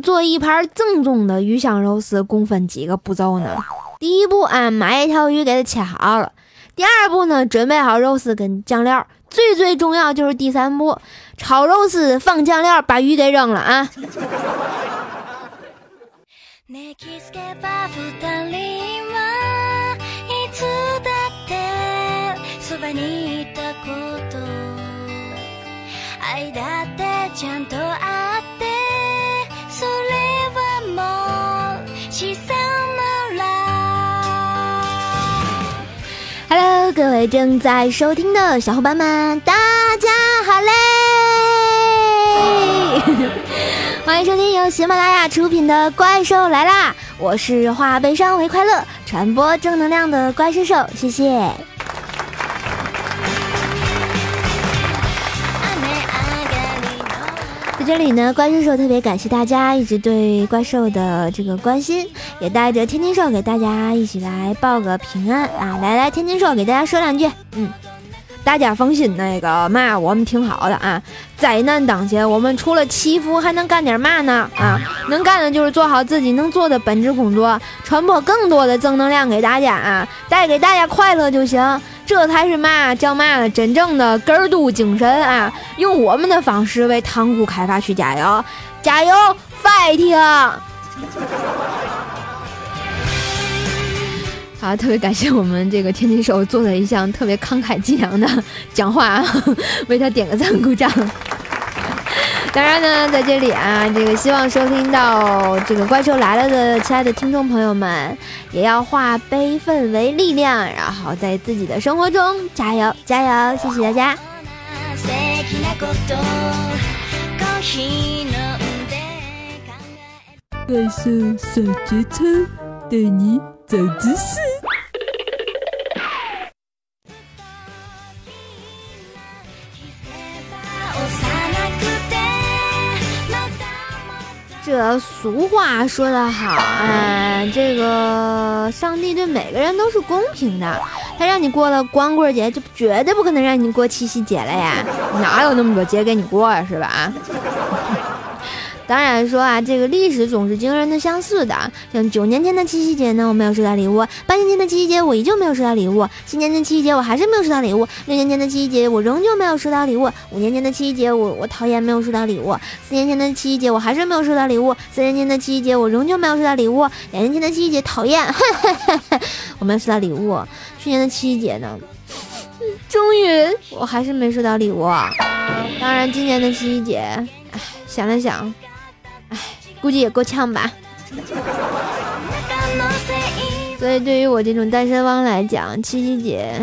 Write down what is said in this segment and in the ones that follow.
做一盘正宗的鱼香肉丝，共分几个步骤呢？第一步啊，买一条鱼给它切好了。第二步呢，准备好肉丝跟酱料。最最重要就是第三步，炒肉丝放酱料，把鱼给扔了啊。位正在收听的小伙伴们，大家好嘞！欢迎收听由喜马拉雅出品的《怪兽来啦》，我是化悲伤为快乐、传播正能量的怪兽兽，谢谢。这里呢，怪兽兽特别感谢大家一直对怪兽的这个关心，也带着天津兽给大家一起来报个平安啊！来来，天津兽给大家说两句，嗯，大家放心，那个嘛，我们挺好的啊。灾难当前，我们除了祈福，还能干点嘛呢？啊，能干的就是做好自己能做的本职工作，传播更多的正能量给大家啊，带给大家快乐就行。这才是嘛叫嘛呢？真正的根儿度精神啊！用我们的方式为塘沽开发区加油，加油，fighting！好，特别感谢我们这个天津手做了一项特别慷慨激昂的讲话，为他点个赞，鼓掌。当然呢，在这里啊，这个希望收听到这个怪兽来了的亲爱的听众朋友们，也要化悲愤为力量，然后在自己的生活中加油 加油！谢谢大家。怪兽小节操，带你长知识。俗话说得好哎，这个上帝对每个人都是公平的，他让你过了光棍节，就绝对不可能让你过七夕节了呀，哪有那么多节给你过呀，是吧？当然说啊，这个历史总是惊人的相似的。像九年前的七夕节呢，我没有收到礼物；八年前的七夕节，我依旧没有收到礼物；七年前的七夕节，我还是没有收到礼物；六年前的七夕节，我仍旧没有收到礼物；五年前的七夕节，我我讨厌没有收到礼物；四年前的七夕节，我还是没有收到礼物；三年前的七夕节，我仍旧没有收到礼物；两年前的七夕节，讨厌，我没有收到礼物；去年的七夕节呢，终于我还是没收到礼物。当然，今年的七夕节，唉，想了想。唉，估计也够呛吧。所以对于我这种单身汪来讲，七夕节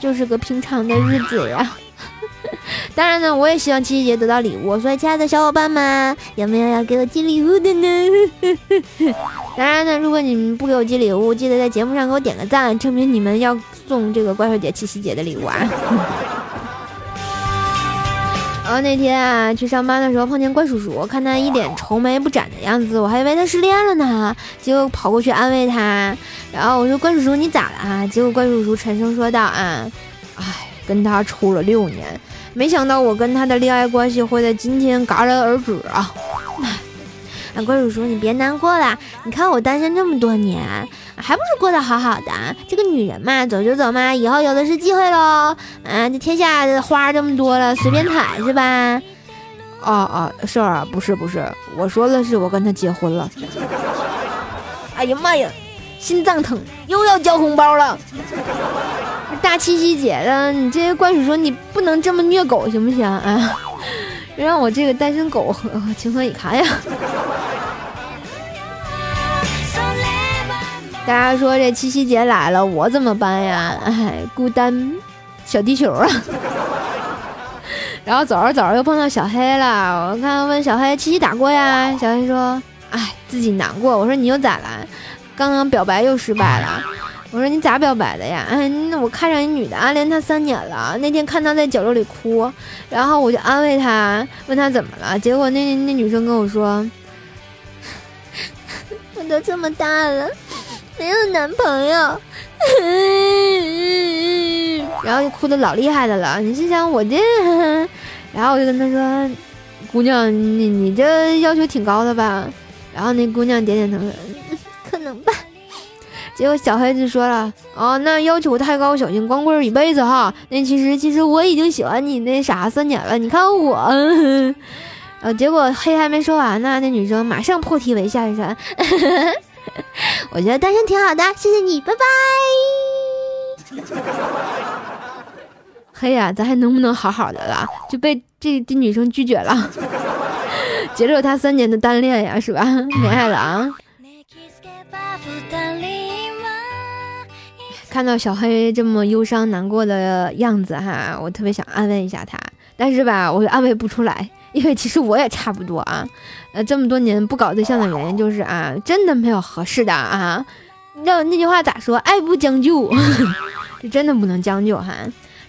就是个平常的日子呀。当然呢，我也希望七夕节得到礼物。所以，亲爱的小伙伴们，有没有要给我寄礼物的呢？当然呢，如果你们不给我寄礼物，记得在节目上给我点个赞，证明你们要送这个怪兽姐七夕节的礼物啊。然后那天啊，去上班的时候碰见怪叔叔，看他一脸愁眉不展的样子，我还以为他失恋了呢，结果跑过去安慰他。然后我说：“怪叔叔，你咋了？”结果怪叔叔沉声说道：“啊，哎，跟他处了六年，没想到我跟他的恋爱关系会在今天戛然而止啊！”啊，怪叔叔，你别难过了，你看我单身这么多年。还不是过得好好的，这个女人嘛，走就走嘛，以后有的是机会喽。啊，这天下的花这么多了，随便采是吧？哦哦，是啊，不是不是，我说的是我跟他结婚了。哎呀妈呀，心脏疼，又要交红包了。大七夕节的，你这些怪叔叔，你不能这么虐狗行不行啊？让我这个单身狗情何以堪呀？大家说这七夕节来了，我怎么办呀？哎，孤单小地球啊！然后走着走着又碰到小黑了，我看问小黑七夕咋过呀？小黑说：“哎，自己难过。”我说：“你又咋了？刚刚表白又失败了。”我说：“你咋表白的呀？”哎，那我看上一女的，暗恋她三年了。那天看她在角落里哭，然后我就安慰她，问她怎么了。结果那那女生跟我说：“ 我都这么大了。”没有男朋友，然后就哭的老厉害的了。你是想我这？然后我就跟他说：“姑娘，你你这要求挺高的吧？然后那姑娘点点头说：“可能吧。”结果小黑就说了：“哦，那要求太高，小心光棍一辈子哈。那其实其实我已经喜欢你那啥三年了，你看我。”呃，结果黑还没说完呢，那女生马上破涕为笑一声：“ 我觉得单身挺好的，谢谢你，拜拜。”黑呀，咱还能不能好好的了？就被这这女生拒绝了，结束他三年的单恋呀，是吧？恋爱了啊！看到小黑这么忧伤难过的样子哈，我特别想安慰一下他，但是吧，我安慰不出来，因为其实我也差不多啊。呃，这么多年不搞对象的原因就是啊，真的没有合适的啊。那那句话咋说？爱不将就，这真的不能将就哈。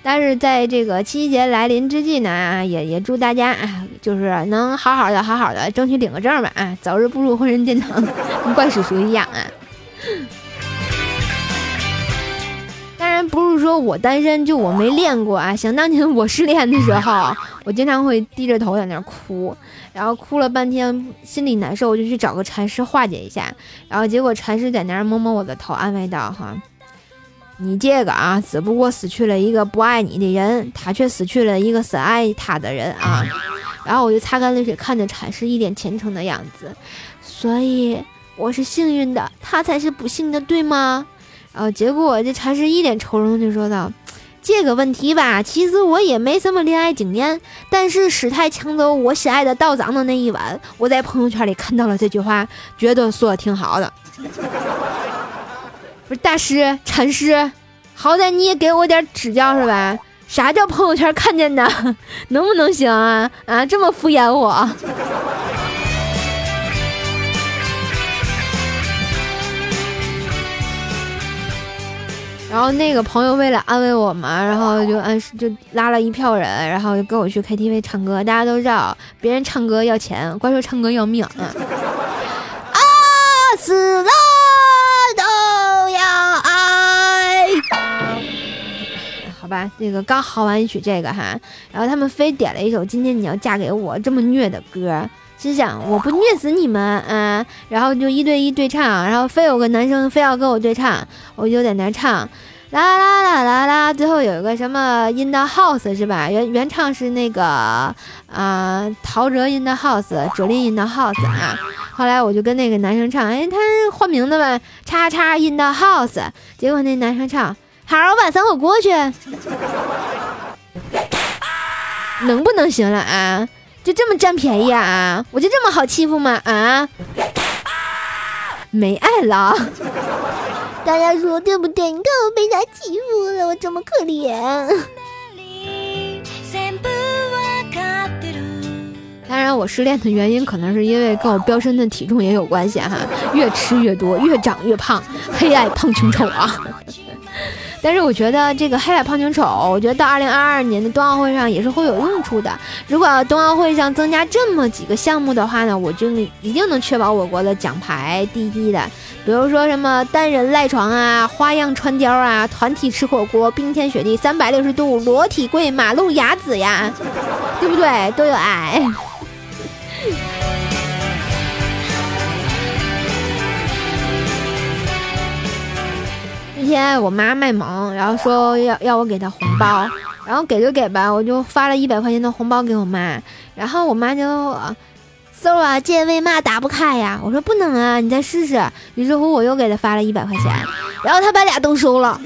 但是在这个七夕节来临之际呢，也也祝大家啊，就是能好好的、好好的，争取领个证吧啊，早日步入婚姻殿堂，跟怪叔叔一样啊。说我单身就我没练过啊！想当年我失恋的时候，我经常会低着头在那哭，然后哭了半天，心里难受，我就去找个禅师化解一下。然后结果禅师在那儿摸摸我的头，安慰道：“哈，你这个啊，只不过死去了一个不爱你的人，他却死去了一个深爱他的人啊。”然后我就擦干泪水，看着禅师一脸虔诚的样子，所以我是幸运的，他才是不幸的，对吗？哦，结果这禅师一脸愁容就说道：“这个问题吧，其实我也没什么恋爱经验，但是师太抢走我心爱的道长的那一晚，我在朋友圈里看到了这句话，觉得说的挺好的。不是大师禅师，好歹你也给我点指教是吧？啥叫朋友圈看见的？能不能行啊？啊，这么敷衍我？”然后那个朋友为了安慰我嘛，然后就按就拉了一票人，然后就跟我去 KTV 唱歌。大家都知道，别人唱歌要钱，怪兽唱歌要命。啊，死了都要爱。好吧，那个刚嚎完一曲这个哈，然后他们非点了一首《今天你要嫁给我》这么虐的歌。心想我不虐死你们啊！然后就一对一对唱，然后非有个男生非要跟我对唱，我就在那唱，啦啦啦啦啦。最后有一个什么 In the House 是吧？原原唱是那个啊，陶喆 In the House，哲林 In the House 啊。后来我就跟那个男生唱，哎，他换名字吧，叉叉 In the House。结果那男生唱，好，我晚上我过去，能不能行了啊？就这么占便宜啊？我就这么好欺负吗？啊？没爱了？大家说对不对？你看我被他欺负了，我这么可怜。当然，我失恋的原因可能是因为跟我飙升的体重也有关系哈，越吃越多，越长越胖，黑爱胖穷丑啊。但是我觉得这个黑矮胖穷丑，我觉得到二零二二年的冬奥会上也是会有用处的。如果冬奥会上增加这么几个项目的话呢，我就一定能确保我国的奖牌第一的。比如说什么单人赖床啊、花样穿貂啊、团体吃火锅、冰天雪地、三百六十度裸体跪、马路牙子呀，对不对？都有爱。天我妈卖萌，然后说要要我给她红包，然后给就给吧，我就发了一百块钱的红包给我妈，然后我妈就搜啊，这为嘛打不开呀？我说不能啊，你再试试。于是乎我又给她发了一百块钱，然后她把俩都收了。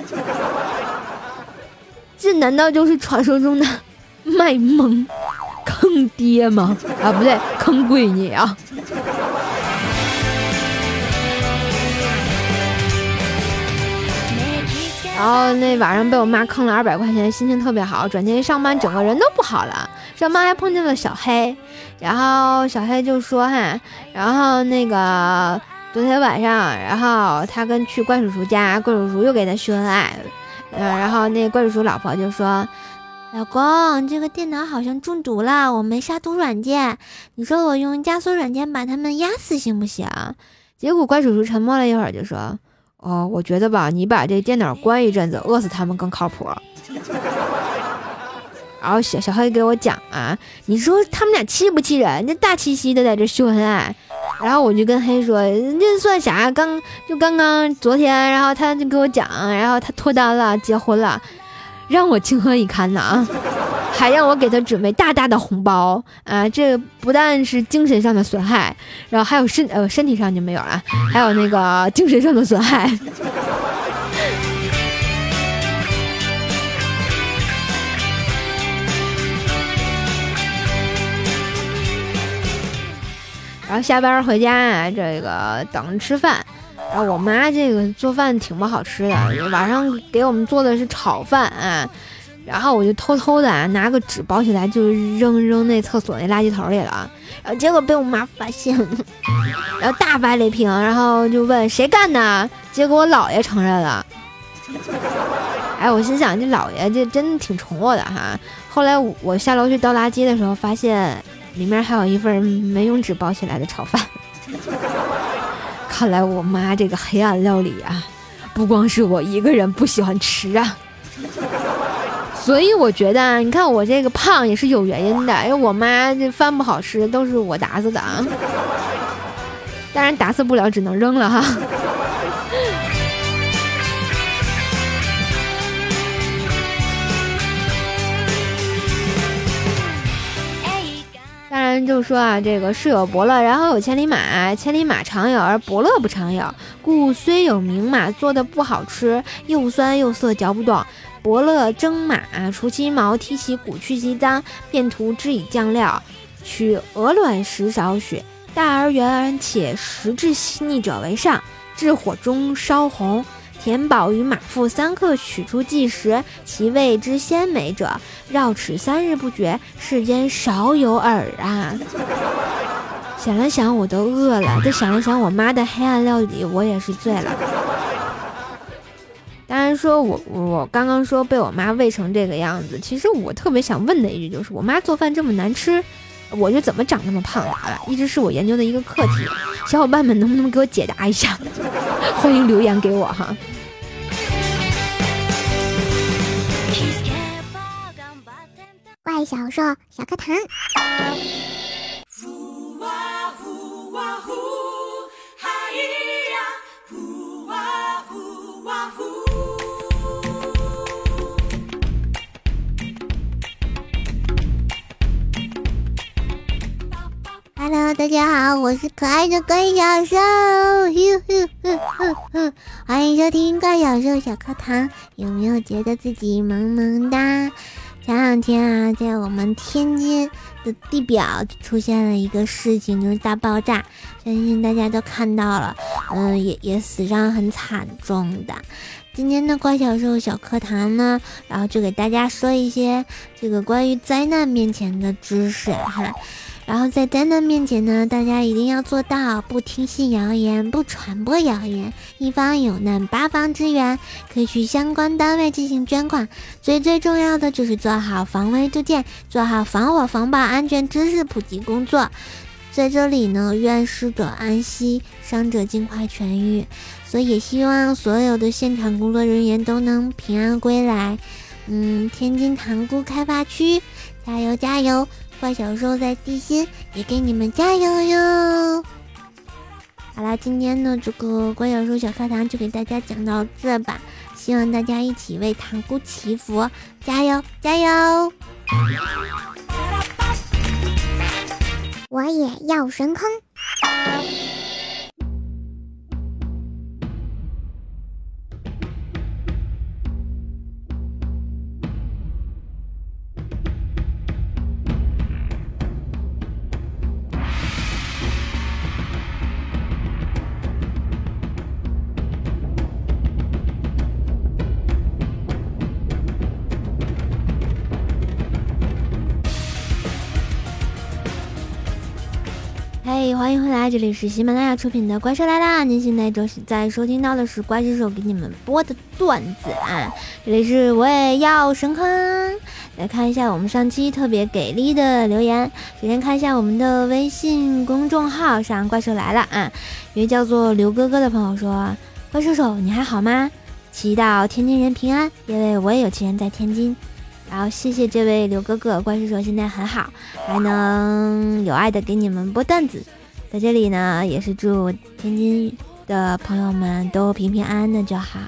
这难道就是传说中的卖萌坑爹吗？啊，不对，坑闺女啊！然后那晚上被我妈坑了二百块钱，心情特别好。转天一上班，整个人都不好了。上班还碰见了小黑，然后小黑就说：“哈，然后那个昨天晚上，然后他跟去怪叔叔家，怪叔叔又给他秀恩爱。嗯，然后那怪叔叔老婆就说：‘老公，这个电脑好像中毒了，我没杀毒软件，你说我用加速软件把他们压死行不行？’结果怪叔叔沉默了一会儿，就说。”哦，我觉得吧，你把这电脑关一阵子，饿死他们更靠谱。然后小小黑给我讲啊，你说他们俩气不气人？那大七夕的在这秀恩爱，然后我就跟黑说，那算啥？刚就刚刚昨天，然后他就给我讲，然后他脱单了，结婚了，让我情何以堪呢啊！还让我给他准备大大的红包啊！这不但是精神上的损害，然后还有身呃身体上就没有了，还有那个精神上的损害。然后下班回家啊，这个等吃饭。然后我妈这个做饭挺不好吃的，晚上给我们做的是炒饭啊。然后我就偷偷的拿个纸包起来，就扔扔那厕所那垃圾桶里了。然后结果被我妈发现了，然后大发雷霆，然后就问谁干的？结果我姥爷承认了。哎，我心想这姥爷这真的挺宠我的哈。后来我下楼去倒垃圾的时候，发现。里面还有一份没用纸包起来的炒饭，看来我妈这个黑暗料理啊，不光是我一个人不喜欢吃啊，所以我觉得，你看我这个胖也是有原因的，因为我妈这饭不好吃，都是我打死的啊，当然打死不了，只能扔了哈。就说啊，这个世有伯乐，然后有千里马，千里马常有，而伯乐不常有。故虽有名马，做的不好吃，又酸又涩，嚼不动。伯乐蒸马，除其毛，剔其骨，去其脏，便涂之以酱料。取鹅卵石少许，大而圆且食至细腻者为上。至火中烧红。田宝与马腹三刻，取出即食，其味之鲜美者，绕齿三日不绝，世间少有耳啊！想了想，我都饿了；再想了想我妈的黑暗料理，我也是醉了。当然，说我我刚刚说被我妈喂成这个样子，其实我特别想问的一句就是：我妈做饭这么难吃，我就怎么长那么胖的？一直是我研究的一个课题。小伙伴们能不能给我解答一下？欢迎留言给我哈。怪小兽小课堂。Hello，大家好，我是可爱的怪小兽，欢迎收听怪小兽小课堂。有没有觉得自己萌萌哒？前两天啊，在我们天津的地表出现了一个事情，就是大爆炸，相信大家都看到了，嗯，也也死伤很惨重的。今天的怪小兽小课堂呢，然后就给大家说一些这个关于灾难面前的知识哈。然后在灾难面前呢，大家一定要做到不听信谣言，不传播谣言。一方有难，八方支援，可以去相关单位进行捐款。最最重要的就是做好防微杜渐，做好防火防爆安全知识普及工作。在这里呢，愿逝者安息，伤者尽快痊愈。所以也希望所有的现场工作人员都能平安归来。嗯，天津塘沽开发区，加油加油！怪小兽在地心也给你们加油哟！好啦，今天呢这个怪小兽小课堂就给大家讲到这吧，希望大家一起为塘沽祈福，加油加油！我也要神坑。嘿，欢迎回来，这里是喜马拉雅出品的《怪兽来啦》。您现在正在收听到的是怪兽手给你们播的段子啊。这里是我也要神坑，来看一下我们上期特别给力的留言。首先看一下我们的微信公众号上，怪兽来了啊。一位叫做刘哥哥的朋友说：“怪兽手，你还好吗？祈祷天津人平安，因为我也有亲人在天津。”然后谢谢这位刘哥哥，怪叔叔现在很好，还能有爱的给你们播段子。在这里呢，也是祝天津的朋友们都平平安安的就好。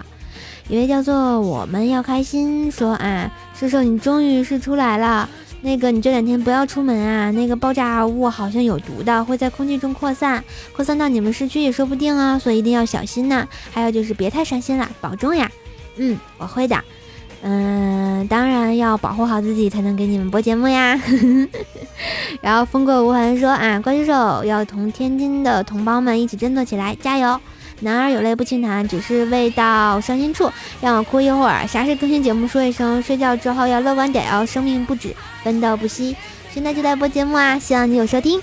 一位叫做我们要开心说啊，叔叔你终于是出来了。那个你这两天不要出门啊，那个爆炸物好像有毒的，会在空气中扩散，扩散到你们市区也说不定啊，所以一定要小心呐。还有就是别太伤心了，保重呀。嗯，我会的。嗯，当然要保护好自己，才能给你们播节目呀。然后风过无痕说啊，怪兽手要同天津的同胞们一起振作起来，加油！男儿有泪不轻弹，只是未到伤心处，让我哭一会儿。啥时更新节目说一声，睡觉之后要乐观点哦，生命不止，奋斗不息。现在就在播节目啊，希望你有收听。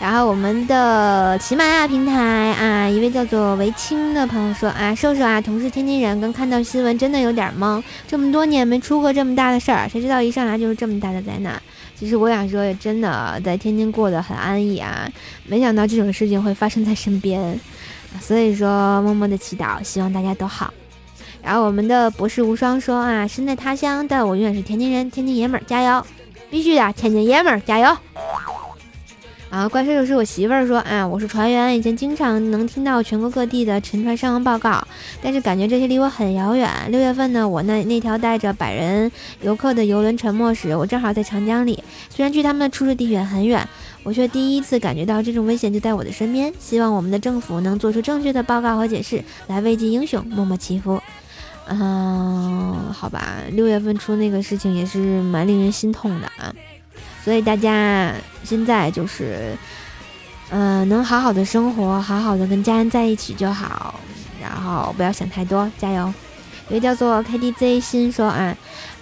然后我们的喜马拉雅平台啊，一位叫做维清的朋友说啊，瘦瘦啊，同是天津人，刚看到新闻真的有点懵，这么多年没出过这么大的事儿，谁知道一上来就是这么大的灾难。其实我想说，真的在天津过得很安逸啊，没想到这种事情会发生在身边，所以说默默的祈祷，希望大家都好。然后我们的博士无双说啊，身在他乡，但我永远是天津人，天津爷们儿加油，必须的，天津爷们儿加油。啊，怪兽是我媳妇儿说，啊，我是船员，以前经常能听到全国各地的沉船伤亡报告，但是感觉这些离我很遥远。六月份呢，我那那条带着百人游客的游轮沉没时，我正好在长江里，虽然距他们的出事地点很远，我却第一次感觉到这种危险就在我的身边。希望我们的政府能做出正确的报告和解释，来慰藉英雄，默默祈福。嗯，好吧，六月份出那个事情也是蛮令人心痛的啊。所以大家现在就是，嗯，能好好的生活，好好的跟家人在一起就好，然后不要想太多，加油。一位叫做 KDZ 心说啊，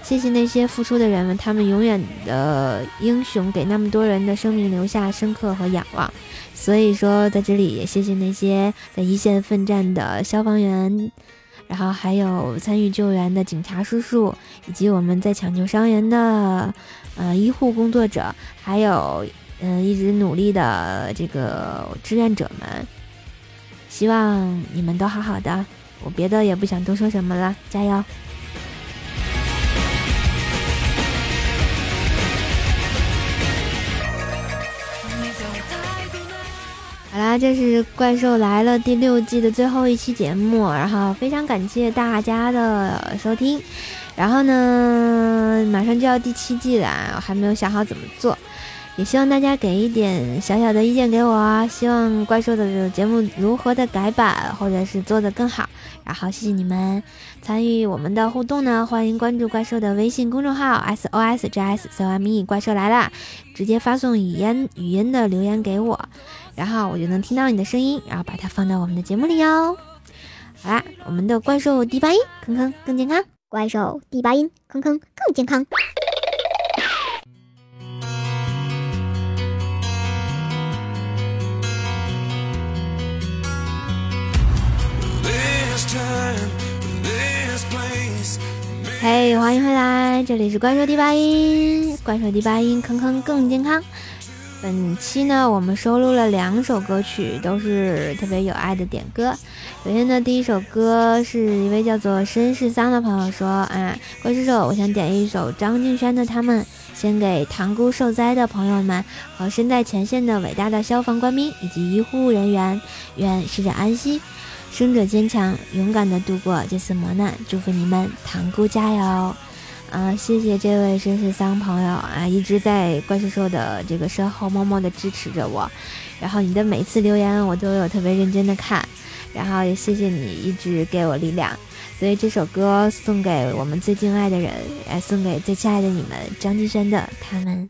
谢谢那些付出的人们，他们永远的英雄，给那么多人的生命留下深刻和仰望。所以说，在这里也谢谢那些在一线奋战的消防员，然后还有参与救援的警察叔叔，以及我们在抢救伤员的。呃，医护工作者，还有嗯，一直努力的这个志愿者们，希望你们都好好的。我别的也不想多说什么了，加油！好啦，这是《怪兽来了》第六季的最后一期节目，然后非常感谢大家的收听。然后呢，马上就要第七季了，我还没有想好怎么做，也希望大家给一点小小的意见给我啊。希望怪兽的节目如何的改版，或者是做得更好。然后谢谢你们参与我们的互动呢，欢迎关注怪兽的微信公众号 S O S J S C O M E，怪兽来了，直接发送语音语音的留言给我，然后我就能听到你的声音，然后把它放到我们的节目里哟。好啦，我们的怪兽第八音，坑坑更健康。怪兽第八音，坑坑更健康。这里是怪兽第八音，怪兽第八音，坑坑更健康。本期呢，我们收录了两首歌曲，都是特别有爱的点歌。首先呢，第一首歌是一位叫做绅士桑的朋友说：“啊，怪叔叔，我想点一首张敬轩的《他们》，献给塘沽受灾的朋友们和身在前线的伟大的消防官兵以及医护人员，愿逝者安息，生者坚强，勇敢的度过这次磨难。祝福你们，塘沽加油！”啊，谢谢这位绅士桑朋友啊，一直在怪兽兽的这个身后默默的支持着我，然后你的每次留言我都有特别认真的看，然后也谢谢你一直给我力量，所以这首歌送给我们最敬爱的人，也送给最亲爱的你们，张敬轩的他们。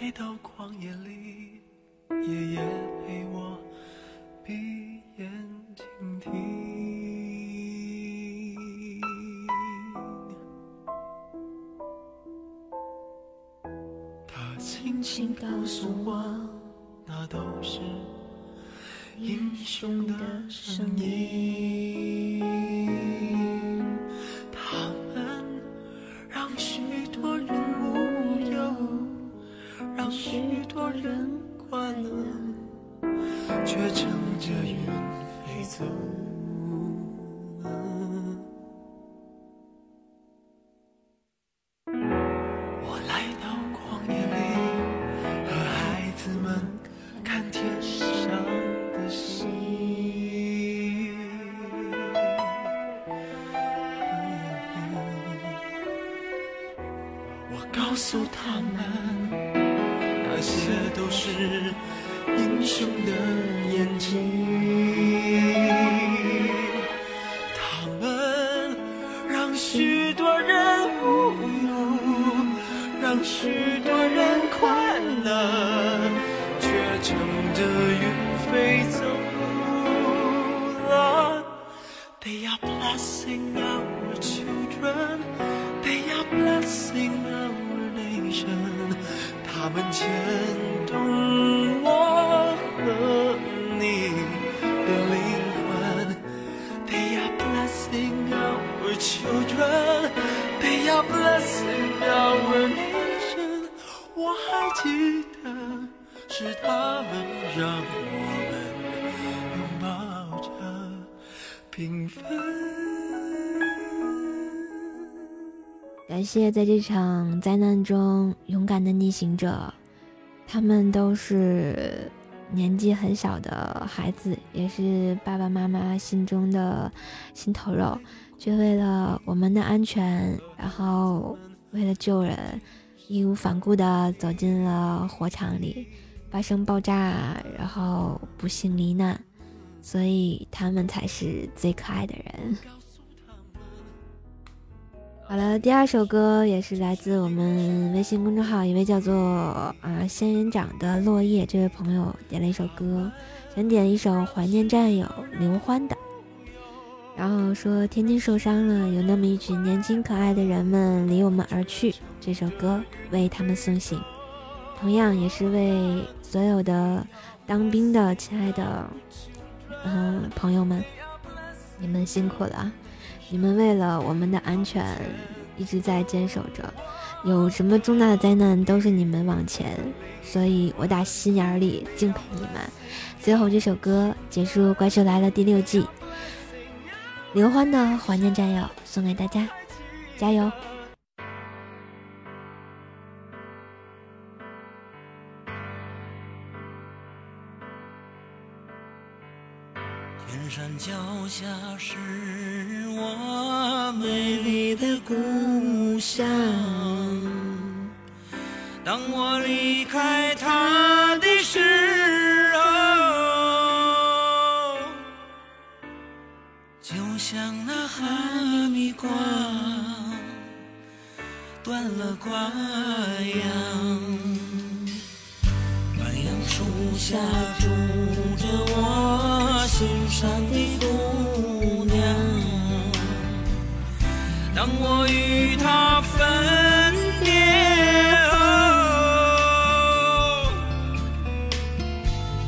来到旷野里，夜夜诉他们，那些都是英雄的眼睛。他们牵动。感谢在这场灾难中勇敢的逆行者，他们都是年纪很小的孩子，也是爸爸妈妈心中的心头肉，却为了我们的安全，然后为了救人，义无反顾地走进了火场里，发生爆炸，然后不幸罹难，所以他们才是最可爱的人。好了，第二首歌也是来自我们微信公众号一位叫做啊仙人掌的落叶这位朋友点了一首歌，想点一首怀念战友刘欢的，然后说天津受伤了，有那么一群年轻可爱的人们离我们而去，这首歌为他们送行，同样也是为所有的当兵的亲爱的嗯朋友们，你们辛苦了。你们为了我们的安全一直在坚守着，有什么重大的灾难都是你们往前，所以我打心眼里敬佩你们。最后这首歌结束《怪兽来了》第六季，刘欢的《怀念战友》送给大家，加油！天山脚下是我美丽的故乡。当我离开他的时候，就像那哈密瓜断了瓜秧。白杨树下住着我心上的姑当我与她分别后，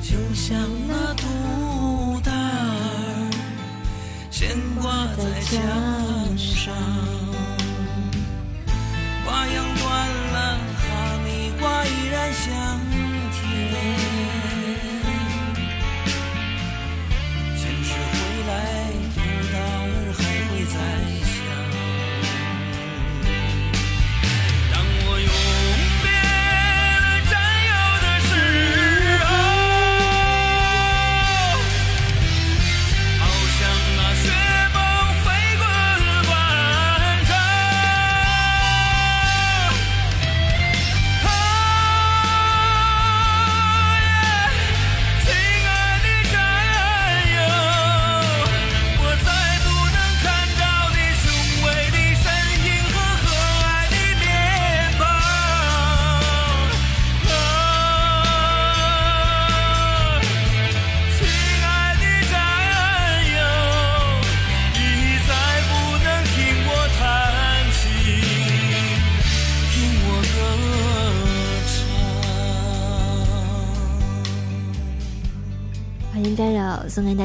就像那杜达尔悬挂在墙上。瓜秧断了，哈密瓜依然香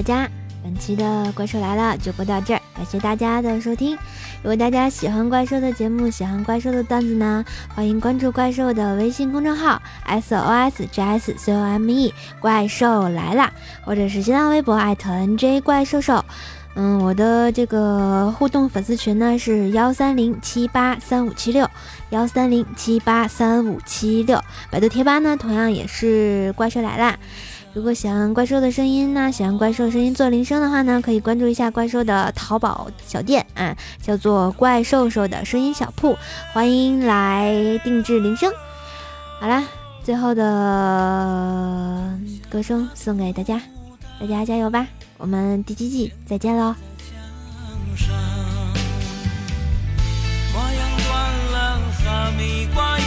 大家。本期的怪兽来了就播到这儿，感谢大家的收听。如果大家喜欢怪兽的节目，喜欢怪兽的段子呢，欢迎关注怪兽的微信公众号 S O S J S C O M E，怪兽来啦，或者是新浪微博艾特 N J 怪兽兽。嗯，我的这个互动粉丝群呢是幺三零七八三五七六，幺三零七八三五七六。百度贴吧呢同样也是怪兽来啦。如果喜欢怪兽的声音呢，喜欢怪兽声音做铃声的话呢，可以关注一下怪兽的淘宝小店啊，叫做怪兽兽的声音小铺，欢迎来定制铃声。好啦，最后的歌声送给大家，大家加油吧！我们第七季再见喽。花样断了，哈密瓜